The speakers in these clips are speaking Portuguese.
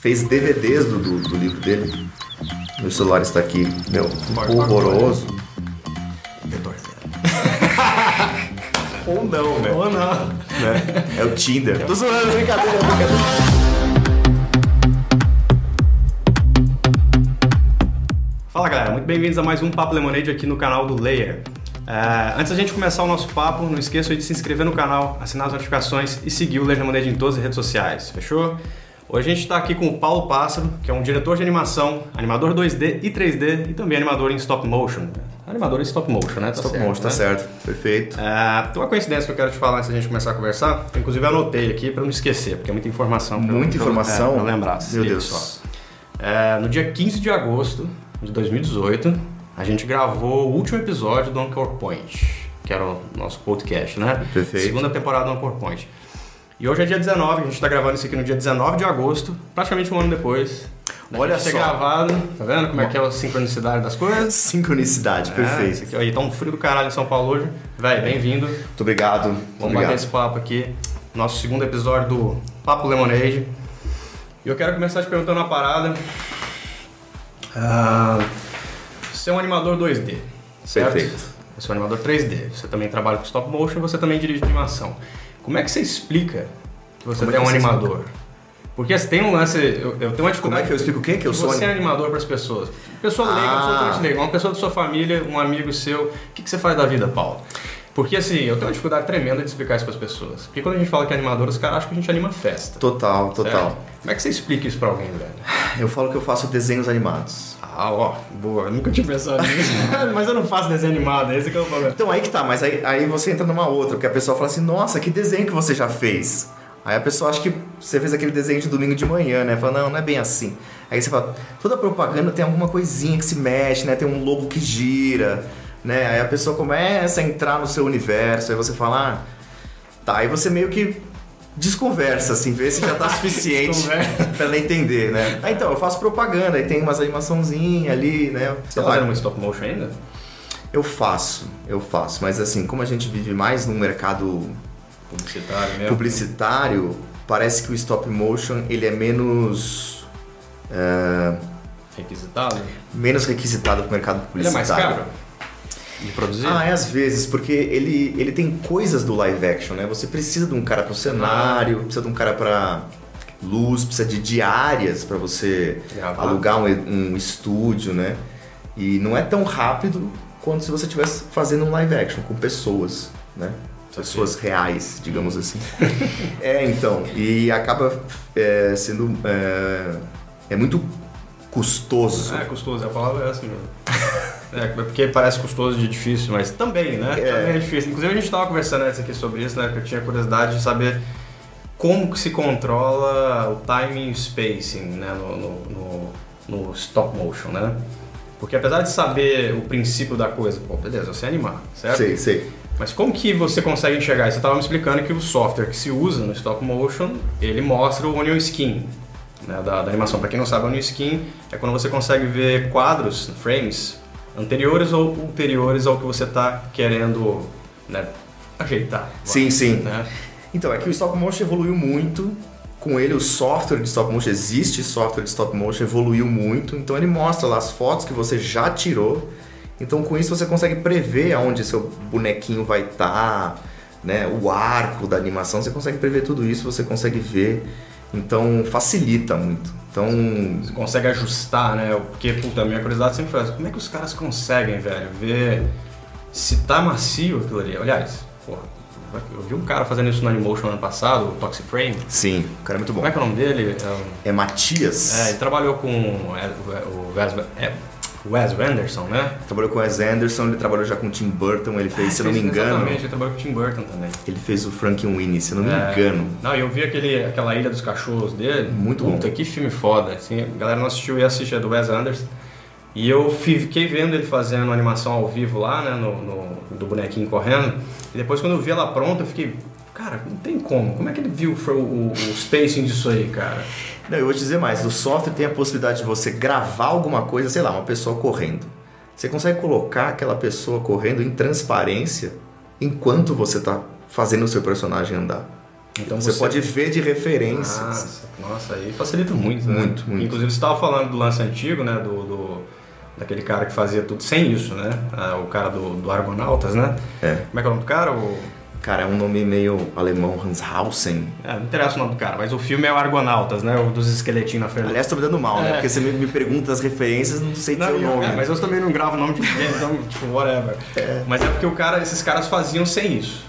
fez DVDs do, do, do livro dele. Meu celular está aqui, meu, horroroso. Ou não, né? Ou não. Né? É o Tinder. Tô zoando, brincadeira, brincadeira. Fala galera, muito bem-vindos a mais um Papo Lemonade aqui no canal do Layer. É, antes da gente começar o nosso papo, não esqueça de se inscrever no canal, assinar as notificações e seguir o Layer Lemonade em todas as redes sociais, fechou? Hoje a gente está aqui com o Paulo Pássaro, que é um diretor de animação, animador 2D e 3D e também animador em stop motion. Animador em stop motion, né? Tá Stop certo, motion, tá né? certo. Perfeito. É, tem uma coincidência que eu quero te falar antes da gente começar a conversar. que Inclusive eu anotei aqui para não esquecer, porque é muita informação. eu- Muita pra eu- informação? É, pra lembrar. Meu Deus. só. É, no dia 15 de agosto de 2018, a gente gravou o último episódio do Anchor Point, que era o nosso podcast, né? Perfeito. Segunda temporada do Anchor Point. E hoje é dia 19, a gente tá gravando isso aqui no dia 19 de agosto, praticamente um ano depois. Olha só. gravado, tá vendo como é que é a sincronicidade das coisas? Sincronicidade, É, perfeito. aqui, e tá um frio do caralho em São Paulo hoje. Véi, bem-vindo. Muito obrigado. Vamos bater obrigado. esse papo aqui. Nosso segundo episódio do Papo Lemonade. E eu quero começar te perguntando uma parada. Ah, você é um animador 2D, certo? Perfeito. Você é um animador 3D. Você também trabalha com stop motion, você também dirige animação. Como é que você explica que você Como é é um animador? Porque você tem um lance. Eu, eu tenho uma Como dificuldade. é que eu explico o quê? Que eu sou você é anim- animador para as pessoas. Pessoa leiga, Ah. absolutamente leiga. Uma pessoa da sua família, um amigo seu. O que, que você faz da vida, Paulo? Porque assim, eu tenho uma dificuldade tremenda de explicar isso para as pessoas. Porque quando a gente fala que é animador, os caras acham que a gente anima festa. Total, total. certo? Como é que você explica isso pra alguém, velho? Eu falo que eu faço desenhos animados. Ah, ó, boa. Eu nunca tinha pensado nisso. Mas eu não faço desenho animado, esse que é o problema. Então aí que tá, mas aí, aí você entra numa outra, porque a pessoa fala assim, nossa, que desenho que você já fez. Aí a pessoa acha que você fez aquele desenho de domingo de manhã, né? Fala, não, não é bem assim. Aí você fala, toda propaganda tem alguma coisinha que se mexe, né? Tem um logo que gira, né? Aí a pessoa começa a entrar no seu universo, aí você fala, ah, tá, aí você meio que desconversa, assim, vê se já tá suficiente pra ela entender, né? Ah, então, eu faço propaganda, aí tem umas animaçãozinhas ali, né? Você tá fazendo muito stop motion ainda? eu faço, eu faço, mas assim, como a gente vive mais num mercado Publicitário mesmo. publicitário, parece que o stop motion ele é menos é, Requisitado? menos requisitado pro mercado Ele é mais publicitário. caro de produzir? Ah, é às vezes, porque ele, ele tem coisas do live action, né? Você precisa de um cara pro cenário, Ah. precisa de um cara pra luz, precisa de diárias pra você Gravar. alugar um, um estúdio, né? E não é tão rápido quanto se você estivesse fazendo um live action com pessoas, né? Pessoas reais, digamos assim. é, então. E acaba é, sendo. É, é muito custoso. É, custoso, a palavra é assim mesmo. É, porque parece custoso de difícil, mas também, né? É. Também é difícil. Inclusive a gente estava conversando antes aqui sobre isso, né? Que eu tinha curiosidade de saber como que se controla o timing e o spacing, né? No, no, no- no stop motion, né? Porque apesar de saber o princípio da coisa, pô, beleza, você é animar, certo? Sei, sei. Mas como que você consegue enxergar? Você estava me explicando que o software que se usa no stop motion, ele mostra o onion skin né, da, da animação. Para quem não sabe, onion skin é quando você consegue ver quadros, frames, anteriores ou ulteriores ao que você está querendo né, ajeitar. Sim, sim. Né? Então, é que o stop motion evoluiu muito. Com ele, o software de stop motion, existe software de stop motion, evoluiu muito. Então, ele mostra lá as fotos que você já tirou. Então, com isso, você consegue prever aonde seu bonequinho vai estar, né? O arco da animação, você consegue prever tudo isso, você consegue ver. Então, facilita muito. Então, Você consegue ajustar, né? Porque, puta, a minha curiosidade sempre foi. Como é que os caras conseguem, velho, ver se tá macio aquilo ali? Aliás, porra, eu vi um cara fazendo isso no Animation ano passado, o Toxic Frame. sim, o cara é muito bom. Como é que é o nome dele? É o- É Matias. É, ele trabalhou com é, o Wes, é, Wes Anderson, né? Trabalhou com o Wes Anderson, ele trabalhou já com o Tim Burton, ele fez, se eu não me engano, Exatamente, ele trabalhou com o Tim Burton também. ele fez o Frankenweenie, se não me É. engano. Não, eu vi aquele, aquela Ilha dos Cachorros dele. Muito Puta, bom. que filme foda. Assim, a galera não assistiu e assistiu, é do Wes Anderson. E eu fi- fiquei vendo ele fazendo animação ao vivo lá, né, no, no- do bonequinho correndo. E depois quando eu vi ela pronta, eu fiquei, cara, não tem como. Como é que ele viu o, o, o spacing disso aí, cara? Não, eu vou te dizer mais, o software tem a possibilidade de você gravar alguma coisa, sei lá, uma pessoa correndo. Você consegue colocar aquela pessoa correndo em transparência enquanto você está fazendo o seu personagem andar. Então você, você, pode ver de referências. Nossa, nossa aí facilita muito, né? Muito, muito. Inclusive você estava falando do lance antigo, né? Do, do, daquele cara que fazia tudo sem isso, né? Ah, o cara do, do Argonautas, né? É. Como é que é o nome do cara? O... Cara, é um nome meio alemão, Hanshausen. É, não interessa o nome do cara, mas o filme é o Argonautas, né? O dos esqueletinhos na frente. Aliás, tô me dando mal, né? é. né? Porque você me, me, pergunta as referências, não sei dizer o nome. É, mas eu também não gravo o nome de ninguém, então, tipo, whatever. É. Mas é porque o cara, esses caras faziam sem isso.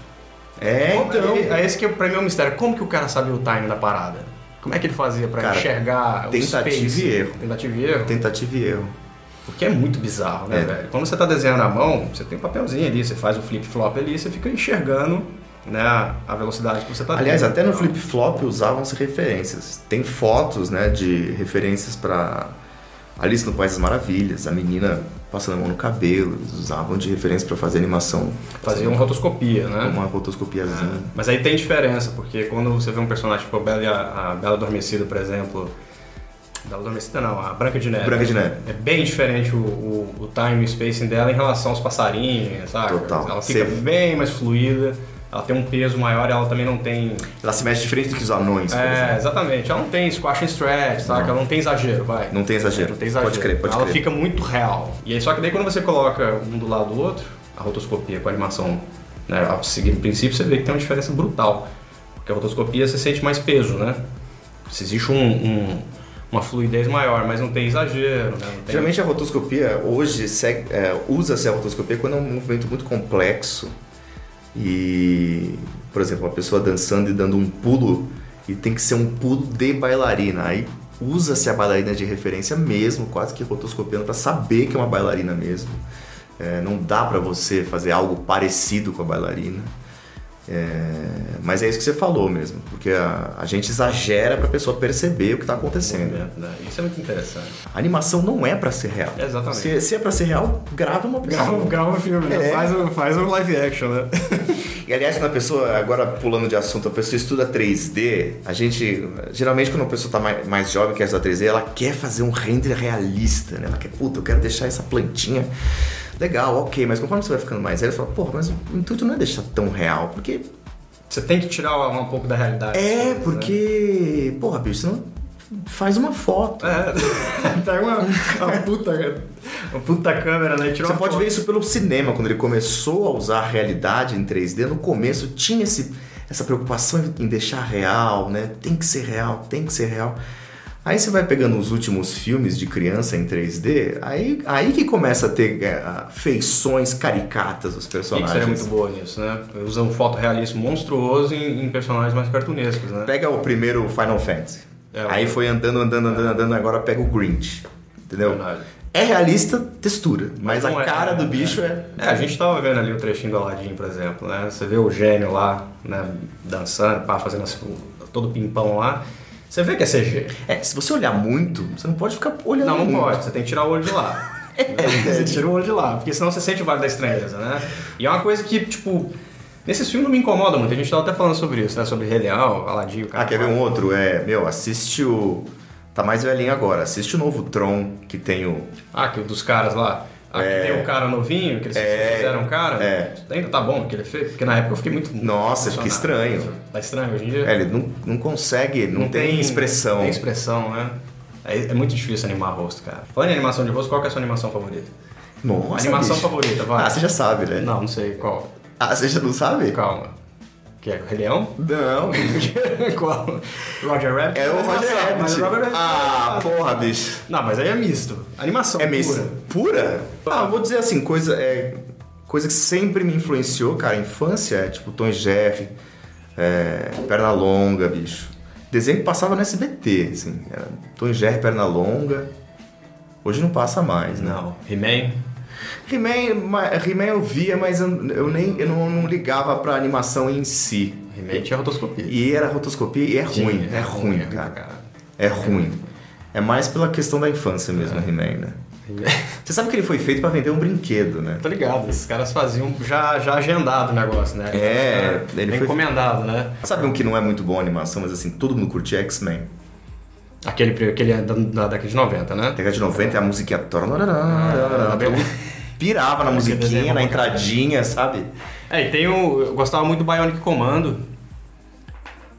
É, Como, então. É, esse que pra mim é o um mistério. Como que o cara sabia o time da parada? Como é que ele fazia pra cara, enxergar tentativa o space? e erro. Tentativa e erro? Tentativa e erro. Porque é muito bizarro, né, é. velho? Quando você tá desenhando à mão, você tem um papelzinho ali, você faz o flip-flop ali, você fica enxergando né, a velocidade que você está Aliás, até no flip-flop usavam-se referências. Tem fotos né, de referências para Alice no País das Maravilhas, a menina passando a mão no cabelo, eles usavam de referência para fazer animação. Faziam rotoscopia, né? Uma rotoscopiazinha. É. Mas aí tem diferença, porque quando você vê um personagem tipo a Bela, a Bela Adormecida, por exemplo, Bela Adormecida não, a Branca de Neve. Branca de Neve. É bem diferente o, o, o time e o spacing dela em relação aos passarinhos, sabe? Total. Ela fica Você... bem mais fluida ela tem um peso maior e ela também não tem. Ela se mexe diferente do que os anões. É, exatamente. Ela não tem squash and stretch, sabe? Ela não tem exagero, vai. Não tem exagero. Não tem exagero. Pode crer, pode ela crer. fica muito real. E aí, só que daí quando você coloca um do lado do outro, a rotoscopia com a animação, né, a seguir o princípio, você vê que tem uma diferença brutal. Porque a rotoscopia você sente mais peso, né? Se existe um, um uma fluidez maior, mas não tem exagero. Né? Tem... Geralmente a rotoscopia hoje é, usa-se a rotoscopia quando é um movimento muito complexo e, por exemplo, uma pessoa dançando e dando um pulo e tem que ser um pulo de bailarina. Aí usa-se a bailarina de referência mesmo, quase que rotoscopiando para saber que é uma bailarina mesmo. É, não dá para você fazer algo parecido com a bailarina. É, mas é isso que você falou mesmo, porque a, a gente exagera para a pessoa perceber o que está acontecendo. Né? Isso é muito interessante. A animação não é para ser real. exatamente. Se, se é para ser real, grava uma pessoa. Grava, grava um filme, né? É. faz, um, faz um live action, né? e aliás, quando a pessoa, agora pulando de assunto, a pessoa estuda 3D, a gente, geralmente quando a pessoa está mais, mais jovem quer estudar 3D, ela quer fazer um render realista, né? Ela quer, puta, eu quero deixar essa plantinha legal, ok, mas conforme você vai ficando mais velho, você fala, porra, mas o intuito não é deixar tão real, porque. Você tem que tirar um pouco da realidade. É, né? porque. Porra, bicho, você não faz uma foto. É, tá uma, uma, puta, uma puta câmera, né? Tira Você pode foto. ver isso pelo cinema, quando ele começou a usar a realidade em 3D, no começo tinha esse, essa preocupação em deixar real, né? Tem que ser real, tem que ser real. Aí você vai pegando os últimos filmes de criança em 3D, aí, aí que começa a ter é, feições caricatas dos personagens. E seria muito boa nisso, né? Usando um fotorrealismo monstruoso em, em, personagens mais cartunescos, né? Pega o primeiro Final Fantasy. É, aí foi andando, andando, andando, andando, agora pega o Grinch. Entendeu? Verdade. É realista, textura, mas, mas a é, cara é, do bicho é. é. a gente tava vendo ali o trechinho do Aladdin, por exemplo, né? Você vê o gênio lá, né, dançando, pá, fazendo assim, todo pimpão lá. Você vê que é CG. É, se você olhar muito, você não pode ficar olhando Não, não muito. pode. Você tem que tirar o olho de lá. é, você tira o olho de lá, porque senão você sente o vale da estranheza, né? E é uma coisa que, tipo, Nesses filmes não me incomoda muito, a gente tava até falando sobre isso, né? Sobre Rei Leão, Aladdin, o cara. Ah, quer ver um outro? É, meu, assiste o. Tá mais velhinho agora, assiste o novo Tron, que tem o. Ah, que dos caras lá. Aqui é... tem um cara novinho, que eles é... fizeram um cara. É. Ainda tá bom que ele fez, porque na época eu fiquei muito. Nossa, fica estranho. Tá estranho hoje em dia? É, ele não, não consegue, não, não tem, tem, expressão. Tem expressão, né? É, é, muito difícil animar rosto, cara. Falando em animação de rosto, qual é a sua animação favorita? Nossa. Animação bicho. favorita, vai. Ah, você já sabe, né? Não, não sei qual. Ah, você já não sabe? Calma. Que é o Rei Leão? Não. Qual? Roger Rabbit? É o Roger Rabbit. Rabbit. Ah, porra, bicho. Não, mas aí é misto. Animação é misto. Pura? Ah, vou dizer assim, coisa, é, coisa que sempre me influenciou, cara, infância, é tipo Tom e Jerry, é, Pernalonga, bicho. Desenho que passava no SBT, assim. Era Tom e Jerry, Pernalonga. Hoje não passa mais, né? Não. He-Man? He-Man, eu via, mas eu, eu nem eu não, não, ligava pra animação em si. He-Man tinha rotoscopia. E era rotoscopia e é ruim, é, é ruim, ruim, cara. cara. É ruim. É mais pela questão da infância mesmo, é. He-Man, né? Você sabe que ele foi feito para vender um brinquedo, né? Tô ligado, esses caras faziam já, já agendado o negócio, né? É, ele foi encomendado, né? Sabe um que não é muito bom a animação, mas assim, todo mundo curte X-Men. Aquele, aquele é da, da década de 90, né? Década de 90 é a musiquinha. Ah, pirava na musiquinha, na entradinha, sabe? É, e tem o. Eu gostava muito do Bionic Commando.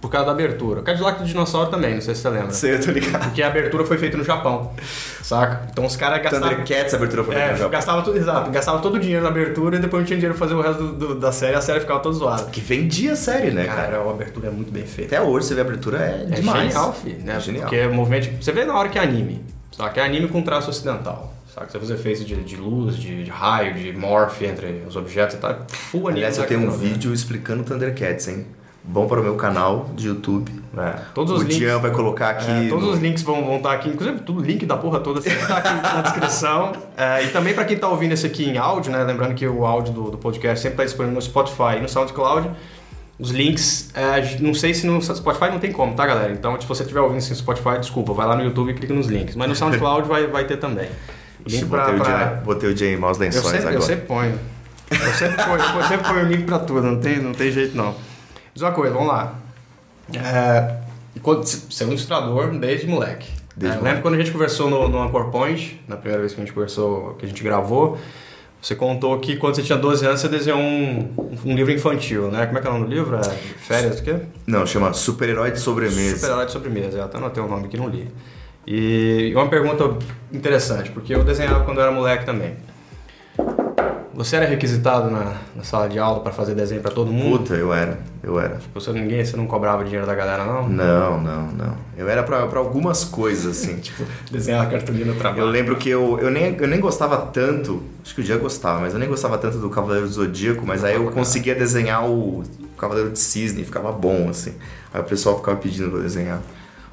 Por causa da abertura. O Cadillac do Dinossauro também, não sei se você lembra. Sei, eu tô ligado. Porque a abertura foi feita no Japão, saca? Então os caras gastavam... Thundercats, a abertura foi feita É, no Japão. gastava tudo, exato, gastava todo o dinheiro na abertura e depois não tinha dinheiro pra fazer o resto do- do- da série, a série ficava toda zoada. Que vendia a série, né, cara? Cara, a abertura é muito bem feita. Até hoje você vê a abertura, é, É demais. genial, filho, né? É genial. Porque o movimento. Você vê na hora que é anime. Saca? É anime com traço ocidental. Saca? Você faz efeitos de, de luz, de, de raio, de morph entre os objetos e tal. Full anime. Aliás, eu tenho um vídeo explicando Thundercats, hein? Bom para o meu canal de YouTube. É, todos os o links. Dian vai colocar aqui. É, todos no- os links vão, vão estar aqui, inclusive tudo link da porra toda sempre tá aqui na descrição. É, e também para quem tá ouvindo esse aqui em áudio, né? Lembrando que o áudio do, do podcast sempre tá disponível no Spotify e no SoundCloud. Os links, é, não sei se no Spotify não tem como, tá, galera? Então, se você estiver ouvindo isso no Spotify, desculpa, vai lá no YouTube e clica nos links. Mas no SoundCloud vai, vai ter também. Ixi, Link botei, pra- o pra- Dian, botei o Dian em maus eu lençóis sempre, agora. eu sempre ponho. Eu sempre ponho, eu sempre ponho link pra tudo, não tem, não tem jeito não. Diz uma coisa, vamos lá. É, você é um ilustrador desde moleque. Desde É, moleque. lembra quando a gente conversou no, no Anchor Point, na primeira vez que a gente conversou, que a gente gravou, você contou que quando você tinha 12 anos você desenhou um, um livro infantil, né? Como é que é o nome do livro? É Férias do quê? Não, chama Super-Herói de Sobremesa. Super-herói de sobremesa, eu até anotei o nome que não li. E uma pergunta interessante, porque eu desenhava quando eu era moleque também. Você era requisitado na, na sala de aula para fazer desenho para todo mundo? Puta, eu era, eu era. Você, ninguém, você não cobrava dinheiro da galera, não? Não, não, não. Eu era pra, pra algumas coisas, assim, tipo... Desenhar a cartolina no trabalho. Eu lembro que eu, eu, nem, eu nem gostava tanto, acho que o dia gostava, mas eu nem gostava tanto do Cavaleiro do Zodíaco, mas aí eu conseguia desenhar o Cavaleiro de Cisne, ficava bom, assim. Aí o pessoal ficava pedindo pra eu desenhar.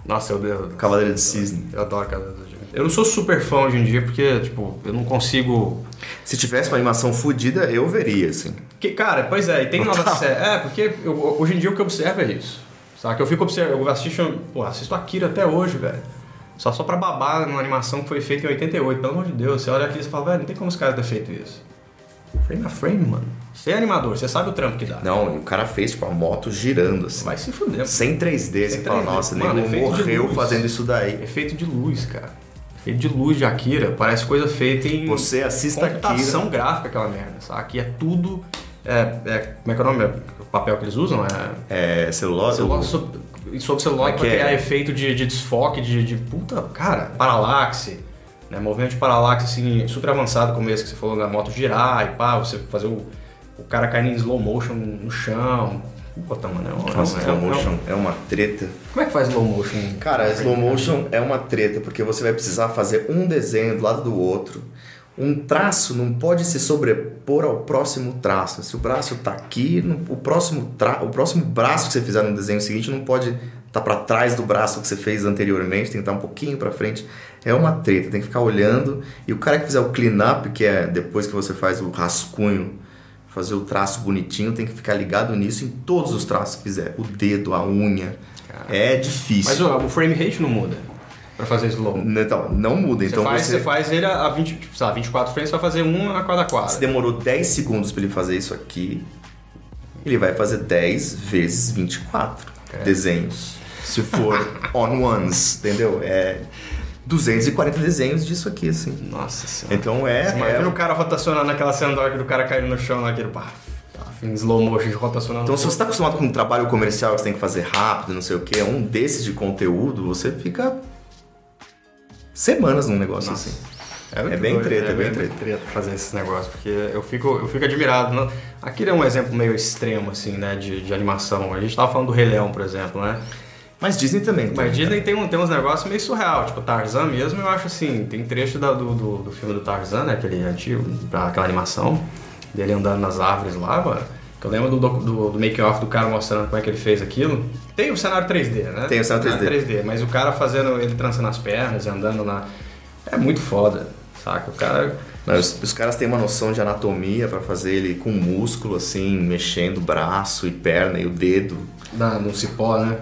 Nossa, eu, Cavaleiro de Cisne. eu adoro Cavaleiro do Zodíaco. Eu não sou super fã hoje em dia, porque, tipo, eu não consigo... Se tivesse uma animação fodida, eu veria, assim. Que, cara, pois é, e tem Total. novas séries. É, porque eu- hoje em dia o que eu observo é isso. Saca? Eu fico observando, eu assisto, pô, assisto Akira até hoje, velho. Só só pra babar numa animação que foi feita em 88, pelo amor de Deus. Você olha aqui e você fala, velho, não tem como os caras terem feito isso. Frame a frame, mano. Você é animador, você sabe o trampo que dá. Não, e o cara fez, tipo, a moto girando, assim. Vai se fuder. Sem 3D, você Sem fala, 3D. nossa, o Mano, nego morreu fazendo isso daí. Efeito de luz, cara. Luz de Akira. Parece coisa feita em Você assista computação Akira. gráfica, aquela merda, sabe? Aqui é tudo... É, é- como é que é o nome? O papel que eles usam é... É, celulose? Celular sob, sob celular Como é pra que é? criar efeito de, de desfoque, de, de puta, cara, paralaxe, né? Movimento de paralaxe assim, super avançado como esse que você falou da moto girar e pá, você fazer o, o cara caindo em slow motion no chão. Puta, mano, é uma, Nossa, é slow motion é uma treta. Como é que faz slow motion? Cara, slow motion é uma treta, porque você vai precisar fazer um desenho do lado do outro. Um traço não pode se sobrepor ao próximo traço. Se o braço tá aqui, no- o próximo, tra... o próximo braço que você fizer no desenho seguinte não pode estar para trás do braço que você fez anteriormente, tem que estar um pouquinho para frente. É uma treta, tem que ficar olhando. E o cara que fizer o clean-up, que é depois que você faz o rascunho, fazer o traço bonitinho, tem que ficar ligado nisso em todos os traços que fizer. O dedo, a unha. É difícil. Mas ó, o frame rate não muda pra fazer slow. Então, não muda. Você, Então faz, você, você faz ele a 20, tipo, sei lá, 24 frames, você vai fazer um a cada se quadro. demorou 10 segundos para ele fazer isso aqui, ele vai fazer 10 vezes 24 É. desenhos. Se for on ones, entendeu? É 240 desenhos disso aqui, assim. Nossa senhora. Então é. Você Imagina é- o cara rotacionando naquela cena da hora que do cara caindo no chão, naquele pá, pá, em slow motion, rotacionando. Então, se você está acostumado com um trabalho comercial que você tem que fazer rápido, não sei o que, um desses de conteúdo, você fica semanas num negócio Nossa. assim. É, muito bem doido, treta, é bem muito treta. fazer esses negócios, porque eu fico, eu fico admirado. Né? Aquele é um exemplo meio extremo, assim, né, de, de animação. A gente tava falando do Rei Leão, por exemplo, né? Mas Disney também. tem. Mas Disney tem, um, tem uns negócios meio surreal, tipo Tarzan mesmo, eu acho assim, tem trecho da- do, do, do filme do Tarzan, né, aquele antigo, aquela animação, dele andando nas árvores lá, mano. Que eu lembro do, do, do make-off do cara mostrando como é que ele fez aquilo. Tem o cenário 3D, né? Tem o cenário 3D, mas o cara fazendo, ele trançando as pernas, andando na... É muito foda, saca? O cara... Não, os, os caras têm uma noção de anatomia pra fazer ele com músculo, assim, mexendo braço e perna e o dedo. Na, no cipó, né?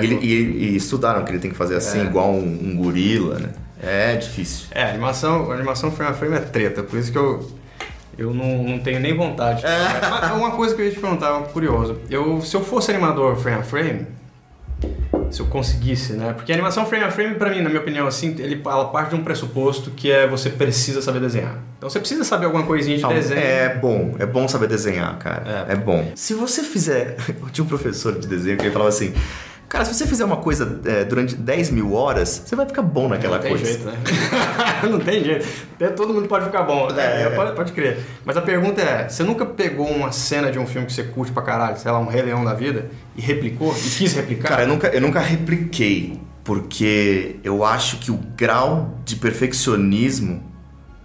E, ele- e- e estudaram que ele tem que fazer assim, É. igual um, um gorila, né? É difícil. É, a animação, a animação frame a frame é treta, por isso que eu, eu não, não tenho nem vontade. Mas uma coisa que eu ia te perguntar, curioso. Eu, se eu fosse animador frame a frame, se eu conseguisse, né? Porque a animação frame a frame, pra mim, na minha opinião, assim, ele, ela parte de um pressuposto que é você precisa saber desenhar. Então você precisa saber alguma coisinha de Não, desenho. é bom, é bom saber desenhar, cara. É. É. bom. Se você fizer. Eu tinha um professor de desenho que ele falava assim: Cara, se você fizer uma coisa é, durante 10 mil horas, você vai ficar bom naquela não tem coisa. jeito, né? não tem jeito. Até Todo mundo pode ficar bom. É. É, pode, pode crer. Mas a pergunta é: você nunca pegou uma cena de um filme que você curte pra caralho, sei lá, um Rei Leão da vida, e replicou? E quis replicar? Cara, eu nunca, eu nunca repliquei, porque eu acho que o grau de perfeccionismo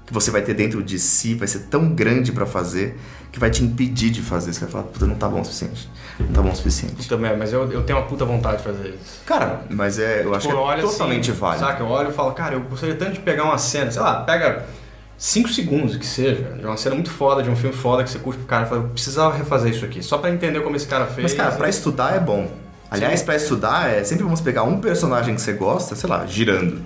que você vai ter dentro de si vai ser tão grande pra fazer que vai te impedir de fazer. Você vai falar, puta, não tá bom o suficiente. Não tá bom o suficiente. Também, mas eu, eu tenho uma puta vontade de fazer isso. Cara, mas é, eu acho Tipo, que eu é totalmente assim, válido. Saca? Eu olho e falo, cara, eu gostaria tanto de pegar uma cena, sei lá, pega 5 segundos que seja, de uma cena muito foda, de um filme foda que você curte pro cara, e fala, eu precisava refazer isso aqui, só pra entender como esse cara fez. Mas, cara, pra estudar é bom. Aliás, pra estudar é sempre vamos pegar um personagem que você gosta, sei lá, girando.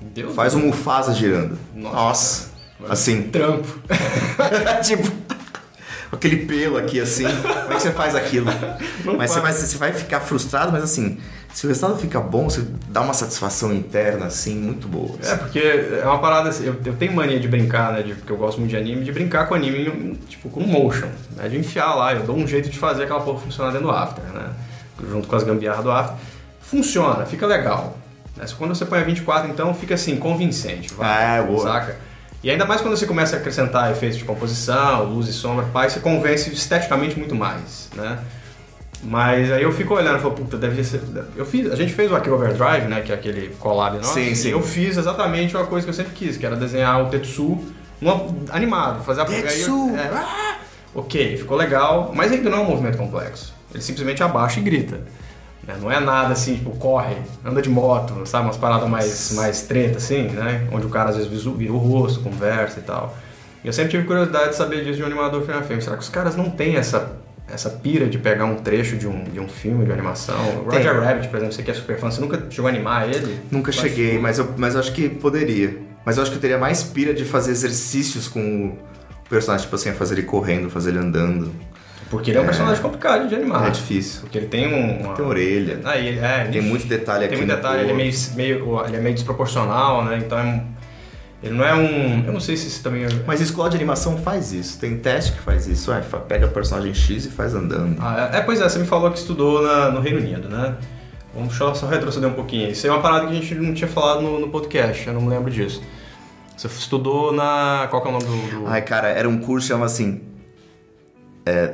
Deus Faz um Mufasa girando. Nossa, Nossa. Assim, trampo. tipo, aquele pelo aqui assim. Como é que você faz aquilo? Não mas você vai, faz. você vai ficar frustrado, mas assim, se o resultado fica bom, você dá uma satisfação interna, assim, muito boa. É, porque é uma parada assim, eu, eu tenho mania de brincar, né, de, porque eu gosto muito de anime, de brincar com anime, tipo, com motion, né, de enfiar lá, eu dou um jeito de fazer aquela porra funcionar dentro do After, né, junto com as gambiarras do After. Funciona, fica legal. Né? Quando você põe a 24, então, fica assim, convincente, vai, Ah, é, boa. saca? E ainda mais quando você começa a acrescentar efeitos de composição, luz e sombra, pai, você convence esteticamente muito mais, né? Mas aí eu fico olhando e falo, puta, deve ser. Eu fiz, a gente fez o Akira Overdrive, né? Que é aquele collab nosso. Sim, sim. Eu fiz exatamente uma coisa que eu sempre quis, que era desenhar o Tetsu animado, fazer a Tetsu! aí é, ah! ok, ficou legal, mas ainda não é um movimento complexo. Ele simplesmente abaixa e grita. Né? Não é nada assim, tipo, corre, anda de moto, sabe? Umas paradas mais, mais treta, assim, né? Onde o cara às vezes vira o rosto, conversa e tal. E eu sempre tive curiosidade de saber disso de um animador filme a filme. Será que os caras não têm essa, essa pira de pegar um trecho de um, de um filme, de uma animação? O Tem. Roger Rabbit, por exemplo, você que é super fã, você nunca chegou a animar ele? Nunca Mas- cheguei, mas eu, mas eu acho que poderia. Mas eu acho que eu teria mais pira de fazer exercícios com o personagem, tipo assim, fazer ele correndo, fazer ele andando. Porque ele é um personagem complicado de animar. É difícil. Porque ele tem um... Uma... Tem orelha. Ah, ele, é, Tem muito detalhe aqui Tem muito detalhe, ele é meio, meio, ele é meio desproporcional, né? Então é um- ele não é um. Eu não sei se isso também é. Mas escola de animação faz isso. Tem teste que faz isso. É, pega o personagem X e faz andando. Ah, é, é, pois é, você me falou que estudou na- no Reino Unido, né? Vamos só, só retroceder um pouquinho. Isso é uma parada que a gente não tinha falado no, no podcast, eu não me lembro disso. Você estudou na. Qual que é o nome do. do- Ai, cara, era um curso que chama assim. é,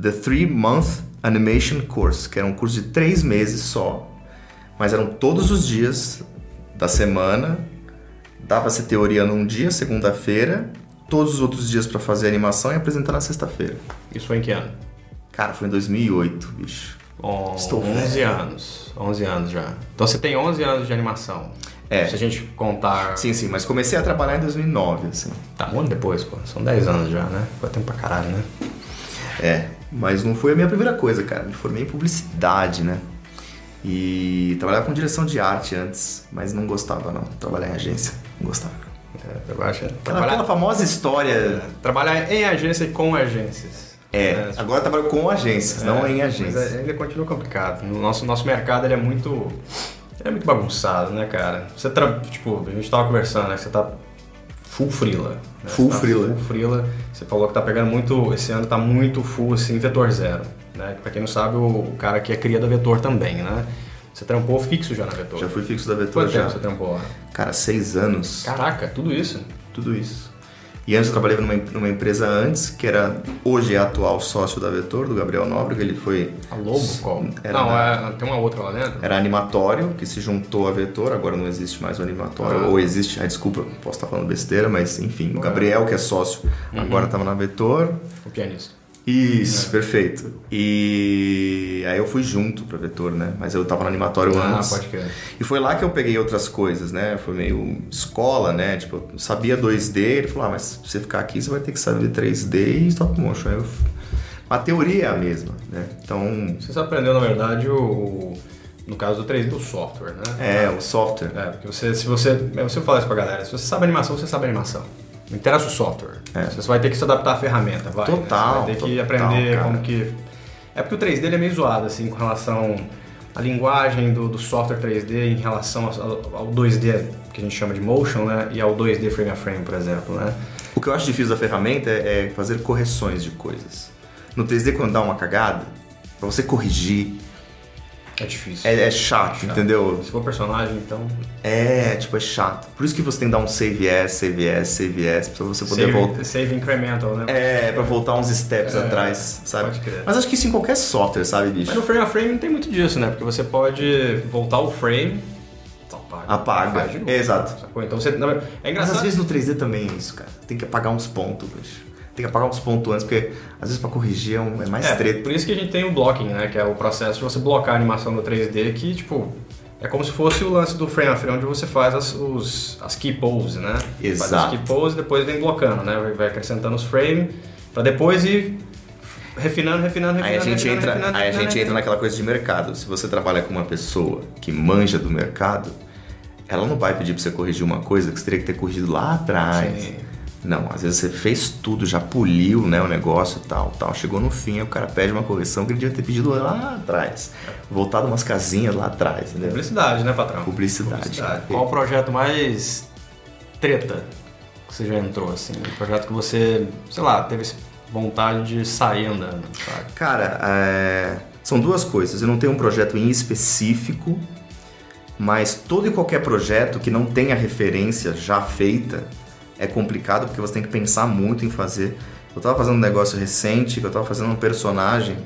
The Three Month Animation Course, que era um curso de três meses só. Mas eram todos os dias da semana. Dava-se teoria num dia, segunda-feira. Todos os outros dias pra fazer animação e apresentar na sexta-feira. Isso foi em que ano? Cara, foi em 2008, bicho. On- Estou 11 velho. anos. 11 anos já. Então você tem 11 anos de animação. É. Se a gente contar. Sim, sim, mas comecei a trabalhar em 2009, assim. Tá, um ano depois, pô. São 10 anos já, né? Foi tempo pra caralho, né? É, mas não foi a minha primeira coisa, cara. Me formei em publicidade, né? E trabalhava com direção de arte antes, mas não gostava não. Trabalhar em agência, não gostava. É, eu acho. Aquela, Trabalhar, aquela famosa história. trabalhar em agência e com agências. É, agora eu trabalho com agências, não É, em Mas agências. ainda continua complicado. No nosso, nosso mercado ele é muito. Ele é muito bagunçado, né, cara? Você tra... Tipo, a gente tava conversando, né? Você tá full freela. Né? Full tá freela. Full freela. Você falou que tá pegando muito. Esse ano tá muito full, assim, vetor zero. Né? Pra quem não sabe, o, cara que é cria da vetor também, né? Você trampou fixo já na vetor. Já fui fixo da Vetor Quanto já. tempo você trampou lá? Cara, seis anos. Caraca, tudo isso? Tudo isso. E antes eu trabalhava numa, numa empresa antes, que era hoje é atual sócio da Vetor, do Gabriel Nóbrega, ele foi. A Lobo? Qual? Era não, da- é, tem uma outra lá dentro? Era animatório, que se juntou a Vetor, agora não existe mais o animatório, Ah. ou existe, ah, desculpa, posso estar falando besteira, mas enfim, o é. Gabriel, que é sócio, Uhum. agora estava na Vetor. O pianista. Isso, perfeito. E aí eu fui junto pra Vetor, né? Mas eu tava no animatório Ah, antes. pode crer. E foi lá que eu peguei outras coisas, né? Foi meio escola, né? Tipo, eu sabia 2D, ele falou, ah, mas se você ficar aqui, você vai ter que saber 3D e stop motion. Aí eu... A teoria é a mesma, né? Então, Você aprendeu, na verdade, o, o- no caso do 3D, o software, né? é, o software. É, porque você, se você. Eu sempre falo isso pra galera, se você sabe animação, você sabe animação. Não interessa o software. É. Você vai ter que se adaptar à ferramenta, vai. né? Total, Você vai ter que total, aprender cara. como que. É porque o 3D ele é meio zoado, assim, com relação à linguagem do, do software 3D em relação ao, ao 2D, que a gente chama de motion, né? E ao 2D frame a frame, por exemplo, né? O que eu acho difícil da ferramenta é, é fazer correções de coisas. No 3D, quando dá uma cagada, pra você corrigir, É difícil. É, é chato, Chato. entendeu? Se for personagem, então. É, tipo, é chato. Por isso que você tem que dar um save S, save S, save S, pra você poder save, voltar. save incremental, né? É, pra voltar uns steps É, atrás, sabe? pode crer. Mas acho que isso em qualquer software, sabe, bicho? Mas no frame a frame não tem muito disso, né? Porque você pode voltar o frame. Apaga. Apaga. Novo, Exato. sacou? Então você. É Mas engraçado. às vezes no 3D também é isso, cara. Tem que apagar uns pontos, bicho. Tem que apagar uns pontos antes, porque às vezes pra corrigir é, um- é mais É, treta. por isso que a gente tem o blocking, né? Que é o processo de você blocar a animação no 3D, que, tipo, é como se fosse o lance do frame a frame, onde você faz as, os, as key poses, né? Faz Exato. as key poses e depois vem blocando, né? Vai, vai acrescentando os frames, pra depois ir refinando, refinando, refinando, Aí a gente refinando, entra, refinando, aí a refinando, gente entra naquela coisa de mercado. Se você trabalha com uma pessoa que manja do mercado, ela não vai pedir pra você corrigir uma coisa que você teria que ter corrigido lá atrás. Sim. Não, às vezes você fez tudo, já poliu né, o negócio e tal, tal. Chegou no fim, aí o cara pede uma correção que ele devia ter pedido lá atrás. Voltado umas casinhas lá atrás, entendeu? Publicidade, né, patrão? Publicidade. Qual o projeto mais treta que você já entrou, assim? Um projeto que você, sei lá, teve vontade de sair andando, sabe? Cara, é, são duas coisas. Eu não tenho um projeto em específico, mas todo e qualquer projeto que não tenha referência já feita é complicado porque você tem que pensar muito em fazer. Eu tava fazendo um negócio recente, que eu tava fazendo um personagem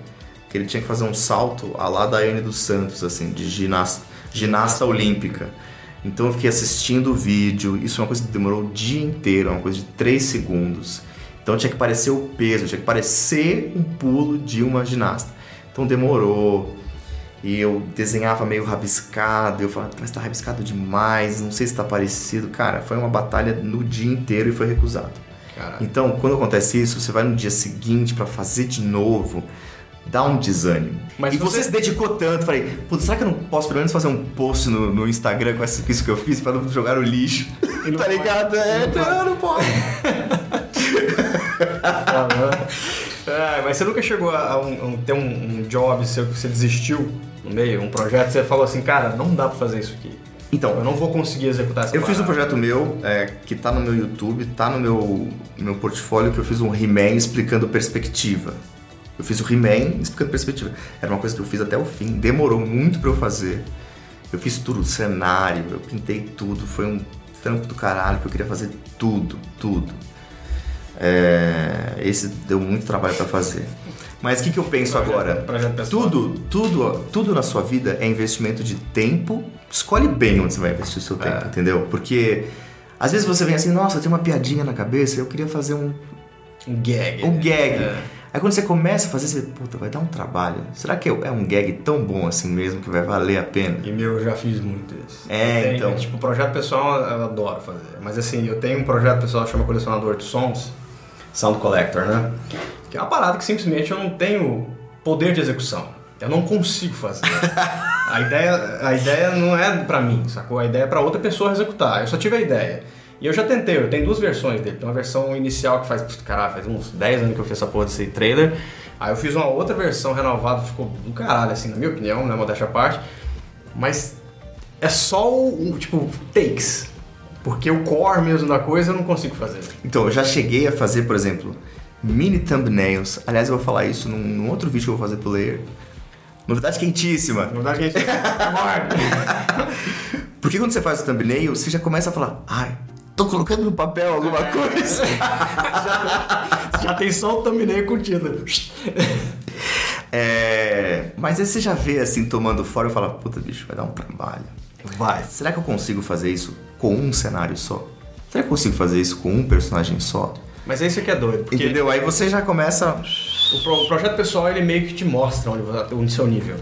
que ele tinha que fazer um salto a lá da Anne dos Santos, assim, de ginasta, ginasta olímpica. Então eu fiquei assistindo o vídeo, isso é uma coisa que demorou o dia inteiro, é uma coisa de 3 segundos. Então tinha que parecer o peso, tinha que parecer um pulo de uma ginasta. Então demorou. E eu desenhava meio rabiscado, eu falava, mas tá rabiscado demais, não sei se tá parecido. Cara, foi uma batalha no dia inteiro e foi recusado. Então, quando acontece isso, você vai no dia seguinte pra fazer de novo, dá um desânimo. Mas e você... você- se dedicou tanto, falei, putz, será que eu não posso pelo menos fazer um post no, no Instagram com isso que eu fiz pra não jogar no lixo? Tá ligado? É, Não não, não pode. É, mas você nunca chegou a, a um- a ter um, um job seu que você desistiu no meio, um projeto que você falou assim, cara, não dá pra fazer isso aqui. Então, Eu não vou conseguir executar essa Eu fiz um parada. projeto meu, é, que tá no meu YouTube, tá no meu, meu portfólio, que eu fiz um He-Man explicando perspectiva. Eu fiz o He-Man explicando perspectiva. Era uma coisa que eu fiz até o fim, demorou muito pra eu fazer. Eu fiz tudo, cenário, eu pintei tudo, foi um trampo do caralho, porque eu queria fazer tudo, tudo. É, esse deu muito trabalho pra fazer. Mas o que, que eu penso Projeto- agora? projeto. Tudo, tudo, tudo na sua vida é investimento de tempo. Escolhe bem onde você vai investir o seu tempo, É. entendeu? Porque às vezes você vem assim, nossa, tenho uma piadinha na cabeça, eu queria fazer um, Um gag. um gag. É. Aí quando você começa a fazer, você, puta, vai dar um trabalho. Será que é um gag tão bom assim mesmo que vai valer a pena? E meu, eu já fiz muito isso. É, tenho, então. Tipo, projeto pessoal eu adoro fazer. Mas assim, eu tenho um projeto pessoal que chama Colecionador de Sons, Sound Collector, né? Que é uma parada que simplesmente eu não tenho poder de execução. Eu não consigo fazer. a, ideia, a ideia não é pra mim, sacou? A ideia é pra outra pessoa executar. Eu só tive a ideia. E eu já tentei, eu tenho duas versões dele. Tem uma versão inicial que faz, caralho, faz uns 10 anos que eu fiz essa porra desse trailer. Aí eu fiz uma outra versão renovada, ficou do caralho, assim, na minha opinião, né? Modéstia à parte. Mas é só o, tipo, takes. Porque o core mesmo da coisa eu não consigo fazer. Então, eu já cheguei a fazer, por exemplo, mini thumbnails. Aliás, eu vou falar isso num, num outro vídeo que eu vou fazer pro Layer. Novidade quentíssima. Na verdade, a gente. Guarda. Porque quando você faz o thumbnail, você já começa a falar, ai, tô colocando no papel alguma coisa. Já tem só o thumbnail com o título. É, mas aí você já vê assim, tomando fora e fala, puta bicho, vai dar um trabalho. Vai. Será que eu consigo fazer isso com um cenário só? Será que eu consigo fazer isso com um personagem só? Mas é isso que é doido. Porque Entendeu? Aí você já começa. o, pro- o projeto pessoal ele meio que te mostra onde, você- onde seu nível.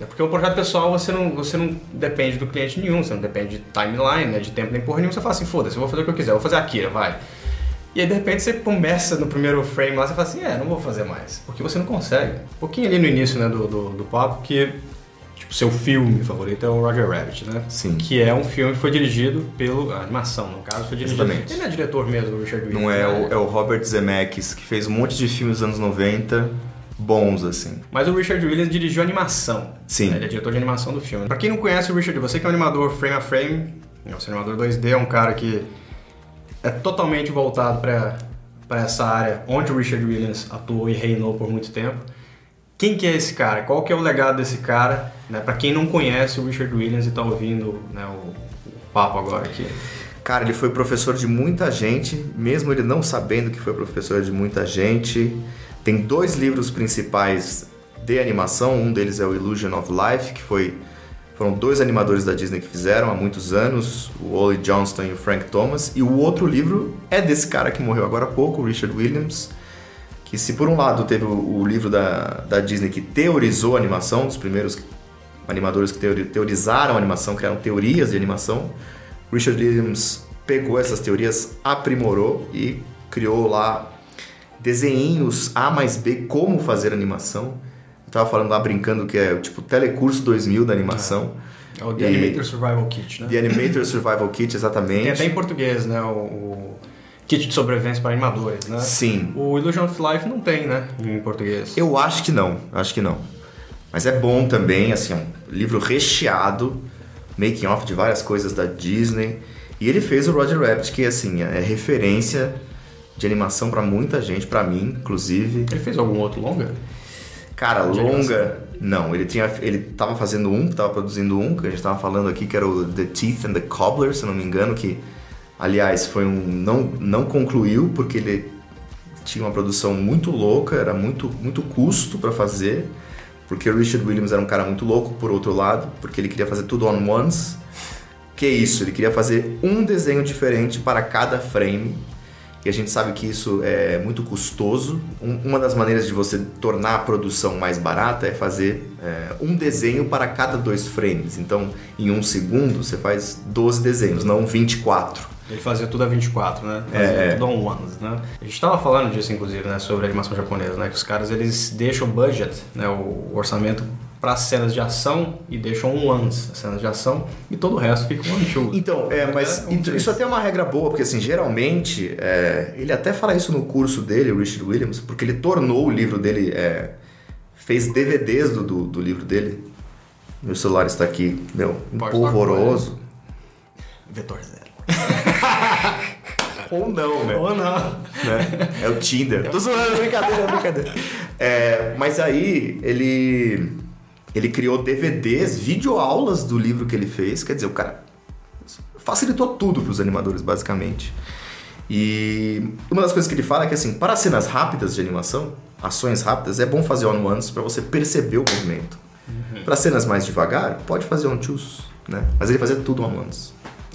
É Porque o projeto pessoal você não, você não depende do cliente nenhum, você não depende de timeline, né, de tempo nem porra nenhuma. Você fala assim, foda-se, eu vou fazer o que eu quiser, eu vou fazer a Kira, vai. E aí de repente você começa no primeiro frame lá, você fala assim, é, não vou fazer mais. Porque você não consegue. Um pouquinho ali no início né, do, do, do papo, que tipo, seu filme favorito é o Roger Rabbit, né? Sim. Que é um filme que foi dirigido pelo. A animação, no caso, foi dirigido. Exatamente. Ele não é diretor mesmo, o Richard Williams. Não é né? o, é o Robert Zemeckis, que fez um monte de filmes dos anos 90 bons, assim. Mas o Richard Williams dirigiu animação. Sim. Ele é diretor de animação do filme. Pra quem não conhece o Richard, você que é um animador frame a frame, nosso animador 2D é um cara que é totalmente voltado pra essa área onde o Richard Williams atuou e reinou por muito tempo. Quem que é esse cara? Qual que é o legado desse cara né, para quem não conhece o Richard Williams e está ouvindo né, o, o papo agora aqui. Cara, ele foi professor de muita gente, mesmo ele não sabendo que foi professor de muita gente. Tem dois livros principais de animação, um deles é o Illusion of Life, que foi foram dois animadores da Disney que fizeram há muitos anos, o Ollie Johnston e o Frank Thomas, e o outro livro é desse cara que morreu agora há pouco, o Richard Williams, que se por um lado teve o, o livro da, da Disney que teorizou a animação, dos primeiros animadores que teorizaram a animação, criaram teorias de animação, Richard Williams pegou essas teorias, aprimorou e criou lá desenhinhos A mais B como fazer animação. Eu tava falando lá brincando que é tipo telecurso 2000 da animação. É, é o The e Animator Survival Kit, né? The Animator Survival Kit, exatamente. Tem até em português, né? O, o kit de sobrevivência para animadores, né? Sim. O Illusion of Life não tem, né? Em português. Eu acho que não, acho que não. Mas é bom também, assim, um livro recheado making off de várias coisas da Disney. E ele fez o Roger Rabbit, que assim, é referência de animação para muita gente, para mim, inclusive. Ele fez algum outro longa? Cara, de longa, animação? não. Ele tinha, ele tava fazendo um, tava produzindo um, que a gente tava falando aqui, que era o The Teeth and the Cobbler, se não me engano, que aliás foi um não não concluiu porque ele tinha uma produção muito louca, era muito muito custo para fazer. Porque o Richard Williams era um cara muito louco, por outro lado, porque ele queria fazer tudo on once. Que isso, ele queria fazer um desenho diferente para cada frame. E a gente sabe que isso é muito custoso. Um, uma das maneiras de você tornar a produção mais barata é fazer é, um desenho para cada dois frames. Então, em um segundo, você faz 12 desenhos, não 24. Ele fazia tudo a 24, né? Fazia é, é. tudo on ones, né? A gente estava falando disso, inclusive, né? Sobre a animação japonesa, né? Que os caras, eles deixam o budget, né? O orçamento para cenas de ação e deixam um ones as cenas de ação e todo o resto fica um two. Então, é, mas é, um isso até é uma regra boa, porque assim, geralmente, é, ele até fala isso no curso dele, o Richard Williams, porque ele tornou o livro dele, é, fez DVDs do, do, do, livro dele. Meu celular está aqui, meu, polvoroso. Vetor zero. Ou não, né? Ou não. Né? É o Tinder. Tô zoando, brincadeira, brincadeira. É, mas aí ele ele criou DVDs, videoaulas do livro que ele fez. Quer dizer, o cara facilitou tudo para os animadores, basicamente. E uma das coisas que ele fala é que, assim, para cenas rápidas de animação, ações rápidas, é bom fazer on-ones para você perceber o movimento. Uhum. Para cenas mais devagar, pode fazer on-twos, né? Mas ele fazia tudo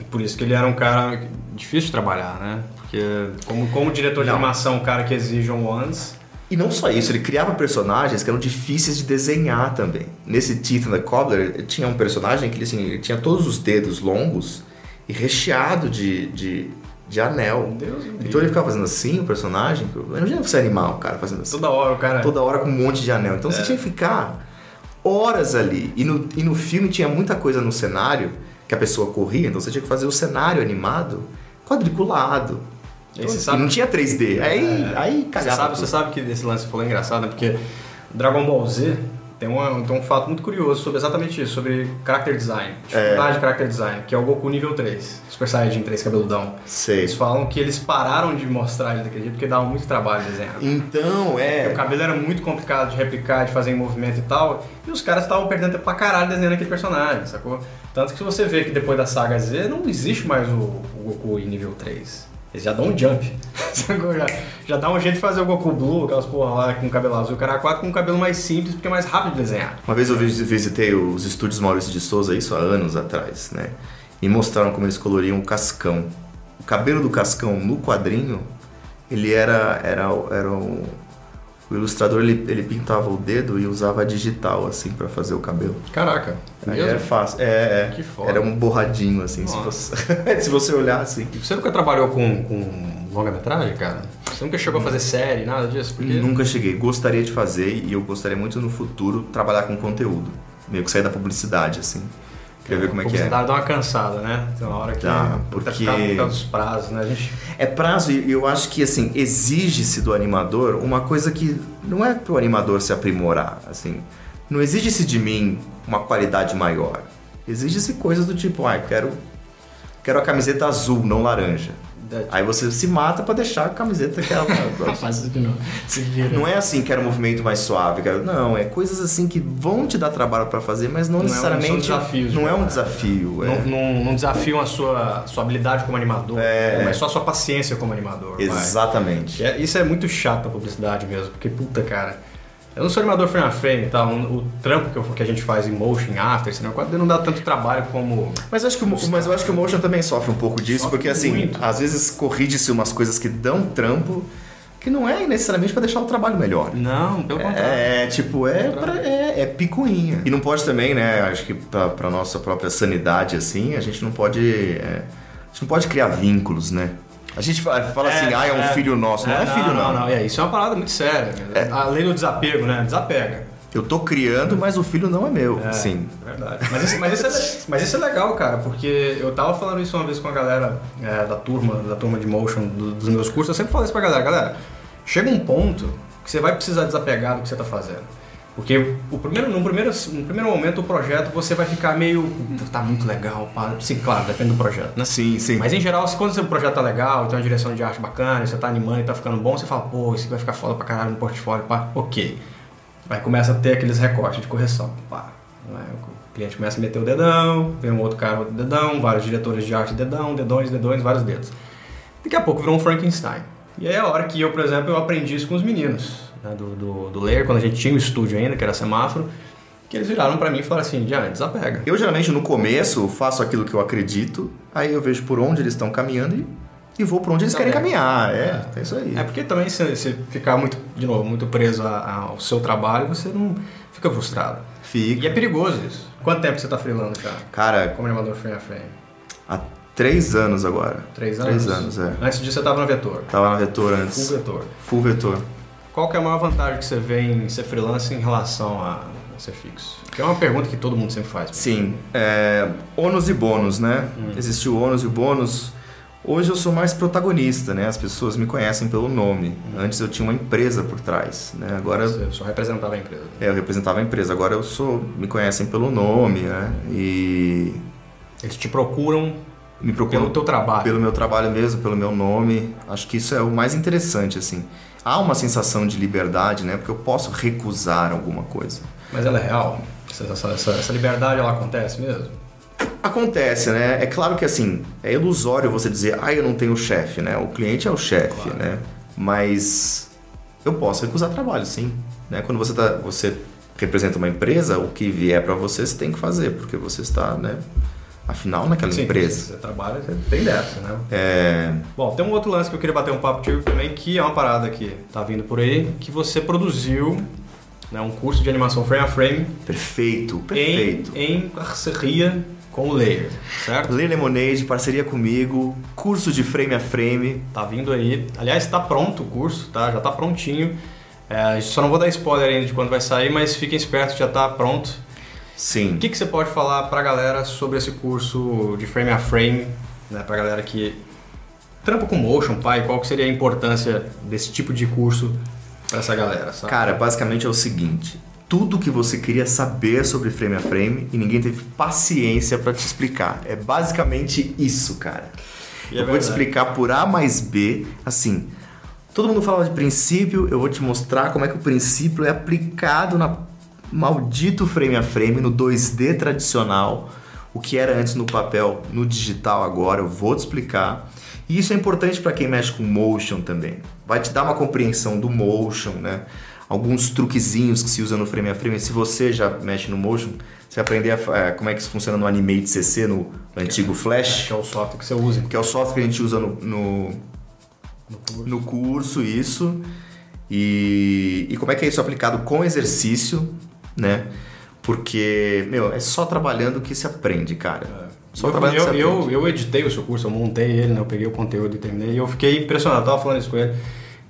Por isso que ele era um cara difícil de trabalhar, né? Porque como, como diretor de Não. animação, um cara que exige on-ones... E não só isso, ele criava personagens que eram difíceis de desenhar também. Nesse Teeth and the Cobbler, tinha um personagem que assim, ele tinha todos os dedos longos e recheado de, de, de anel. Deus então ele ficava fazendo assim, o personagem. Imagina você animar o cara fazendo assim. Toda hora o cara. Toda hora com um monte de anel. Então é. você tinha que ficar horas ali. E no, e no filme tinha muita coisa no cenário que a pessoa corria, então você tinha que fazer o cenário animado quadriculado. Então, e, sabe... e não tinha 3D. Aí, é, aí cagava. Você sabe, você sabe que esse lance falou engraçado, né? Porque Dragon Ball Z tem, uma, tem um fato muito curioso sobre exatamente isso, sobre character design, dificuldade é. de character design, que é o Goku nível 3, Super Saiyajin 3 cabeludão. Sei. Eles falam que eles pararam de mostrar ele daquele jeito porque dava muito trabalho desenhar. Então, é. Porque o cabelo era muito complicado de replicar, de fazer em movimento e tal, e os caras estavam perdendo tempo pra caralho desenhando aquele personagem, sacou? Tanto que se você vê que depois da saga Z, não existe mais o, o Goku em nível 3. Eles já dão um jump. já, já dá um jeito de fazer o Goku Blue, aquelas porra lá com cabelo azul, o cara 4 com um cabelo mais simples, porque é mais rápido de desenhar. Uma vez eu visitei os estúdios Maurício de Souza, isso há anos atrás, né? E mostraram como eles coloriam o Cascão. O cabelo do Cascão no quadrinho, ele era, era, era um, o ilustrador ele, ele pintava o dedo e usava digital assim para fazer o cabelo. Caraca. Aí é fácil. É, é. Que foda. Era um borradinho assim, se você, se você olhar assim. E você nunca trabalhou com, com longa-metragem, cara? Você nunca chegou a fazer série, nada disso? Porque... Nunca cheguei. Gostaria de fazer e eu gostaria muito no futuro trabalhar com conteúdo. Meio que sair da publicidade, assim. Queria ver como é que é. dá uma cansada, né? Tem uma hora que tá, porque ficar dos prazos, né? Gente... É prazo e eu acho que assim exige-se do animador uma coisa que não é para o animador se aprimorar, assim. Não exige-se de mim uma qualidade maior. Exige-se coisas do tipo, ah, quero quero a camiseta azul, não laranja. Aí você se mata pra deixar a camiseta que ela. Faz isso de novo. Se vira. Não é assim que era um movimento mais suave, cara. Não, é coisas assim que vão te dar trabalho pra fazer, mas não, Não é um- necessariamente. são desafios, não é um né? desafio. É. Não, não, não desafiam a sua, sua habilidade como animador, É. mas só a sua paciência como animador. Exatamente. É, isso é muito chato na publicidade mesmo, porque puta cara. Eu não sou animador frame a frame tal, um- o trampo que, eu- que a gente faz em motion, after, assim, quase não dá tanto trabalho como. Mas, eu acho que, o mas eu acho que o motion também sofre um pouco disso, Sofre porque assim, muito. às vezes corrige-se umas coisas que dão trampo, que não é necessariamente pra deixar o trabalho melhor. Não, pelo contrário. É, tipo, é, pra- é, é picuinha. E não pode também, né? Acho que pra, pra nossa própria sanidade, assim, a gente não pode. é, a gente não pode criar vínculos, né? A gente fa- fala assim, ah, é um filho nosso. Não é, filho, não. Não, é, isso é uma parada muito séria. A lei do desapego, né? Desapega. Eu tô criando, mas o filho não é meu. É, Sim. Verdade. Mas isso, mas, isso é, mas isso é legal, cara, porque eu tava falando isso uma vez com a galera é, da turma, da turma de motion do- dos meus cursos. Eu sempre falo isso pra galera, galera, chega um ponto que você vai precisar desapegar do que você tá fazendo. Porque o primeiro, no, primeiro, no primeiro momento o projeto você vai ficar meio. "Puta, Tá muito legal, pá." Sim, claro, depende do projeto, né? Sim, sim. Mas em geral, se quando o seu projeto tá legal, tem uma direção de arte bacana, você tá animando e tá ficando bom, você fala, pô, isso vai ficar foda pra caralho no portfólio, pá, ok. Aí começa a ter aqueles recortes de correção, pá. né? O cliente começa a meter o dedão, vem um outro cara, outro dedão, vários diretores de arte, dedão, dedões, dedões, vários dedos. Daqui a pouco virou um Frankenstein. E aí é a hora que eu, por exemplo, eu aprendi isso com os meninos né, do, do, do Layer, quando a gente tinha o estúdio ainda, que era semáforo, que eles viraram pra mim e falaram assim, Diana, desapega. Eu geralmente no começo faço aquilo que eu acredito, aí eu vejo por onde eles estão caminhando e, e vou por onde eles Tá querem caminhar. É, é isso aí. É porque também se, se ficar muito, de novo, muito preso a- ao seu trabalho, você não fica frustrado. Fica. E é perigoso isso. Quanto tempo você tá freelando já? Cara, Como animador frame a frame? há três anos agora. Três anos? Três anos, é. Antes disso você tava na Vetor. Tava na Vetor Full antes. Vetor. Full Vetor. Qual que é a maior vantagem que você vê em ser freelance em relação a ser fixo? Que é uma pergunta que todo mundo sempre faz. Sim, é, ônus e bônus, né? Hum. Existe o ônus e o bônus. Hoje eu sou mais protagonista, né? As pessoas me conhecem pelo nome. Hum. Antes eu tinha uma empresa por trás, né? Agora Você só representava a empresa. é, eu representava a empresa. Agora eu sou, me conhecem pelo nome, né? E Eles te procuram me procuram pelo teu trabalho. pelo meu trabalho mesmo, pelo meu nome. Acho que isso é o mais interessante, assim. Há uma sensação de liberdade, né? Porque eu posso recusar alguma coisa. Mas ela é real? Essa, essa- essa- liberdade, ela acontece mesmo? Acontece, né? É claro que assim, é ilusório você dizer, ah, eu não tenho chefe, né? O cliente é o chefe, Claro. né? Mas eu posso recusar trabalho, sim. Né? Quando você, tá, você representa uma empresa, o que vier para você, você tem que fazer, porque você está, né? Afinal, naquela Sim, empresa. Você trabalha, você tem dessa, né? É, Bom, tem um outro lance que eu queria bater um papo contigo também, que é uma parada que tá vindo por aí, que você produziu né, um curso de animação frame a frame perfeito, em, perfeito. em parceria com o Layer, certo? Lê Lemonade, parceria comigo, curso de frame a frame. Tá vindo aí. Aliás, tá pronto o curso, tá? Já tá prontinho. É, só não vou dar spoiler ainda de quando vai sair, mas fiquem espertos, já tá pronto. Sim. O que, que você pode falar pra galera sobre esse curso de frame a frame, né? Pra galera que trampa com motion, pai, qual que seria a importância desse tipo de curso pra essa galera, sabe? Cara, basicamente é o seguinte: tudo que você queria saber sobre frame a frame e ninguém teve paciência pra te explicar. É basicamente isso, cara. É eu vou te explicar por A mais B, assim. Todo mundo fala de princípio, eu vou te mostrar como é que o princípio é aplicado na maldito frame a frame, no 2D tradicional, o que era antes no papel, no digital agora, eu vou te explicar. E isso é importante para quem mexe com motion também. Vai te dar uma compreensão do motion, né? Alguns truquezinhos que se usa no frame a frame. Se você já mexe no motion, você aprender a eh, como é que isso funciona no Animate CC, no antigo Flash que é o software que você usa que é o software que a gente usa no, no, no curso. no curso, isso. E, e como é que é isso aplicado com exercício, né? Porque, meu, é só trabalhando que se aprende, cara. Só Eu, trabalhando que eu, se eu, aprende. eu editei o seu curso, eu montei ele, né? eu peguei o conteúdo e terminei. E eu fiquei impressionado, eu tava falando isso com ele,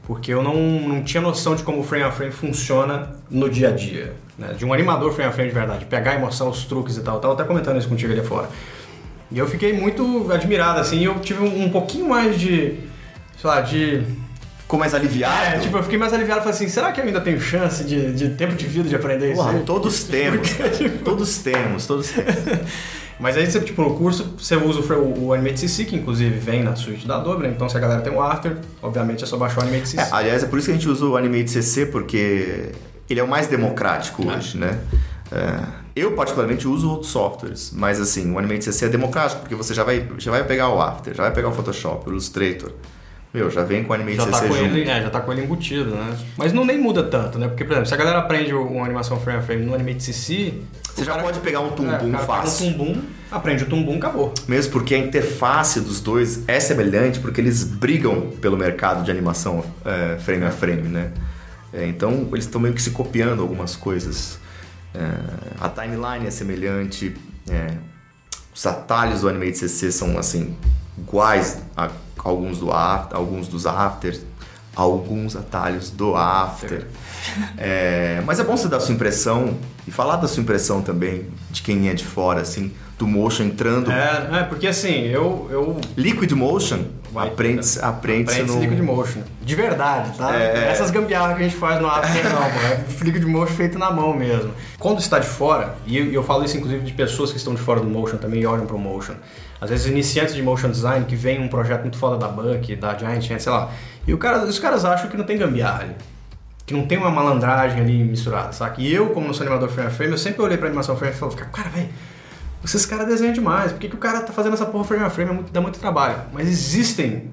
porque eu não, não tinha noção de como o frame a frame funciona no dia a dia. Né? De um animador frame a frame de verdade, pegar e mostrar os truques e tal. Eu tava até comentando isso contigo ali fora. E eu fiquei muito admirado, assim, eu tive um, um pouquinho mais de, sei lá, de Ficou mais aliviado? É, tipo, eu fiquei mais aliviado, falei assim, será que eu ainda tenho chance de, de tempo de vida de aprender isso? Aí? todos temos, todos temos, todos temos. Mas aí, você, tipo, no curso, você usa o, o Animate CC, que inclusive vem na suíte da Adobe, né? Então, se a galera tem o After, obviamente é só baixar o Animate CC. É, aliás, é por isso que a gente usa o Animate CC, porque ele é o mais democrático é. hoje, né? É, eu, particularmente, uso outros softwares, mas assim, o Animate CC é democrático, porque você já vai, já vai pegar o After, já vai pegar o Photoshop, o Illustrator. Meu, já vem com o Animate já tá com junto. Ele, é, já tá com ele embutido, né? Mas não nem muda tanto, né? Porque, por exemplo, se a galera aprende uma animação frame a frame no Animate CC... Você já cara, pode pegar um tumbum é, fácil. um tumbum, aprende o tumbum, acabou. Mesmo porque a interface dos dois é semelhante, porque eles brigam pelo mercado de animação é, frame a frame, né? É, então, eles estão meio que se copiando algumas coisas. É, a timeline é semelhante, é, os atalhos do Animate CC são, assim, iguais a alguns, do after, alguns dos afters, alguns atalhos do after. É, mas é bom você dar a sua impressão e falar da sua impressão também, de quem é de fora, assim, do motion entrando. É, é porque assim, eu. eu... Liquid motion aprende, aprende, aprende no... Liquid motion. De verdade, tá? É... Essas gambiarras que a gente faz no after não, é liquid motion feito na mão mesmo. Quando está de fora, e eu, eu falo isso inclusive de pessoas que estão de fora do motion também e olham para o motion às vezes iniciantes de motion design que vem um projeto muito foda da Buck, da Giant, sei lá. E o cara, os caras acham que não tem gambiarra ali. Que não tem uma malandragem ali misturada, saca? E eu, como não sou animador frame a frame, eu sempre olhei pra animação frame a frame e falei, cara, velho, esses caras desenham demais. Por que, que o cara tá fazendo essa porra frame a frame? É muito, dá muito trabalho. Mas existem.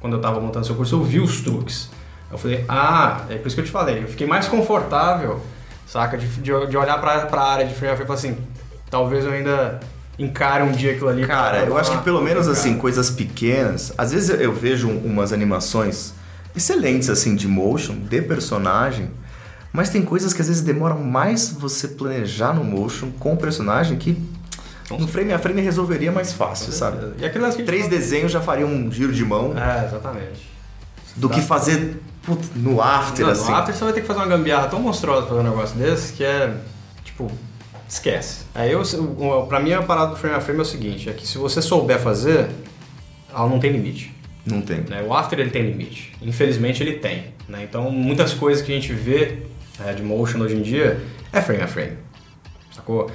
Quando eu tava montando seu curso, eu vi os truques. Eu falei, ah, é por isso que eu te falei. Eu fiquei mais confortável, saca? De, de, de olhar pra, pra área de frame a frame e falar assim, talvez eu ainda encara um dia aquilo ali. Cara, eu acho que pelo menos assim, coisas pequenas. Às vezes eu vejo umas animações excelentes assim de motion, de personagem, mas tem coisas que às vezes demoram mais você planejar no motion com o personagem que no frame a frame resolveria mais fácil, sabe? E aquelas que Três desenhos já fariam um giro de mão. É, exatamente. Do que fazer no after, Não, assim. No after você vai ter que fazer uma gambiarra tão monstruosa pra fazer um negócio desse que é, tipo, Esquece. Aí eu, pra mim a parada do frame a frame é o seguinte, é que se você souber fazer, ela não tem limite. Não tem. Né? O After ele tem limite. Infelizmente ele tem. Né? Então muitas coisas que a gente vê é, de motion hoje em dia é frame a frame. Sacou?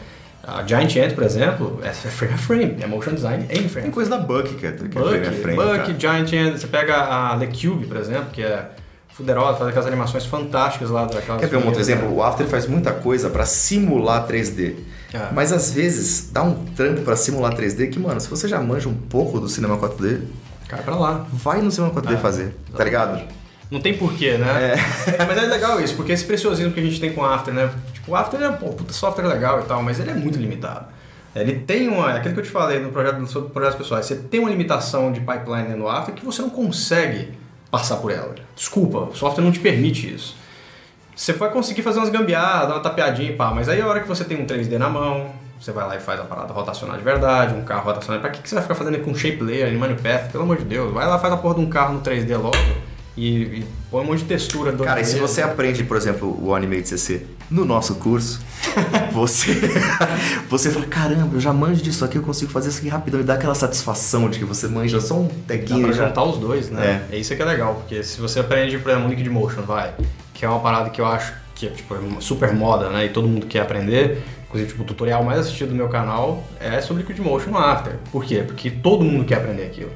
A Giant Ant, por exemplo, é frame a frame, é motion design em frame. Tem coisa da Buck que é, que Buck, é frame a frame. Buck. Giant Ant, você pega a The Cube, por exemplo, que é fuderosa, faz aquelas animações fantásticas lá daquelas. Quer ver um outro exemplo? O After faz muita coisa para simular 3D. É. Mas às vezes dá um trampo para simular 3D que, mano, se você já manja um pouco do cinema 4D, cai pra lá. Vai no cinema 4D é, fazer, tá ligado? Não tem porquê, né? É. mas é legal isso, porque esse preciosismo que a gente tem com After, né? O After é, pô, puta software legal e tal, mas ele é muito limitado. Ele tem uma. Aquilo que eu te falei no projeto sobre projetos pessoais, você tem uma limitação de pipeline no After que você não consegue passar por ela. Desculpa, o software não te permite isso. Você vai conseguir fazer umas gambiarras, dar uma tapeadinha e pá, mas aí a hora que você tem um 3D na mão, você vai lá e faz a parada rotacionar de verdade, um carro rotacionar. Pra que, que você vai ficar fazendo com shape layer, animal path? Pelo amor de Deus, vai lá faz a porra de um carro no 3D logo e, e põe um monte de textura. Do Cara, e se você aprende, por exemplo, o Animate CC no nosso curso, você você fala, caramba, eu já manjo disso aqui, eu consigo fazer isso aqui rapidão e dá aquela satisfação de que você manja só um tequinho. Dá pra já... juntar os dois, né? É. é isso que é legal, porque se você aprende, por exemplo, Liquid Motion, vai, que é uma parada que eu acho que é tipo, é super moda, né? E todo mundo quer aprender. Inclusive, tipo, o tutorial mais assistido do meu canal é sobre Liquid Motion no After. Por quê? Porque todo mundo quer aprender aquilo.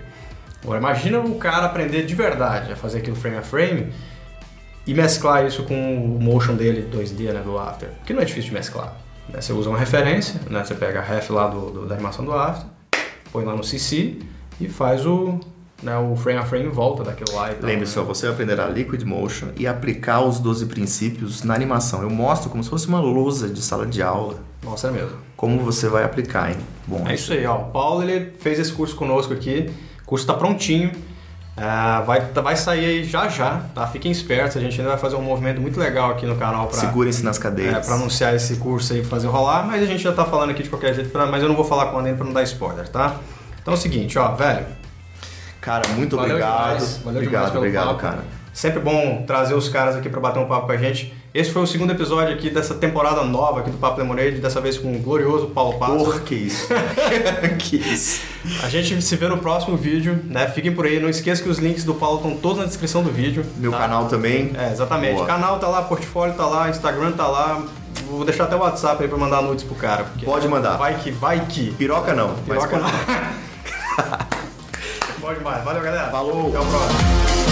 Agora, imagina o cara aprender de verdade a fazer aquilo frame a frame e mesclar isso com o motion dele 2D, né, do After. Que não é difícil de mesclar. Né? Você usa uma referência, né? Você pega a ref lá do, do, da animação do After, põe lá no CC e faz o, né, o frame a frame em volta daquilo lá. Lembre-se, né? você aprenderá Liquid Motion e aplicar os 12 princípios na animação. Eu mostro como se fosse uma lousa de sala de aula. Mostra mesmo. Como você vai aplicar, hein? Bom, é isso aí, ó. O Paulo ele fez esse curso conosco aqui. O curso está prontinho. Uh, vai, vai sair aí já já, tá? Fiquem espertos, a gente ainda vai fazer um movimento muito legal aqui no canal para Segurem-se nas cadeiras. É, para anunciar esse curso aí, fazer rolar, mas a gente já tá falando aqui de qualquer jeito, pra, mas eu não vou falar quando ainda para não dar spoiler, tá? Então é o seguinte, ó, velho, Cara, muito Valeu obrigado. Demais. Valeu obrigado, obrigado, papo. cara. Sempre bom trazer os caras aqui para bater um papo com a gente. Esse foi o segundo episódio aqui dessa temporada nova aqui do Papo Lemonade, dessa vez com o glorioso Paulo Passos. Porra, que isso. que isso. A gente se vê no próximo vídeo, né? Fiquem por aí. Não esqueça que os links do Paulo estão todos na descrição do vídeo. Meu tá? canal também. É, exatamente. O canal tá lá, portfólio tá lá, Instagram tá lá, vou deixar até o WhatsApp aí pra mandar nudes pro cara. Pode mandar. Vai que, vai que. Piroca não. Piroca não. Bom demais. Valeu, galera. Falou. Até o próximo.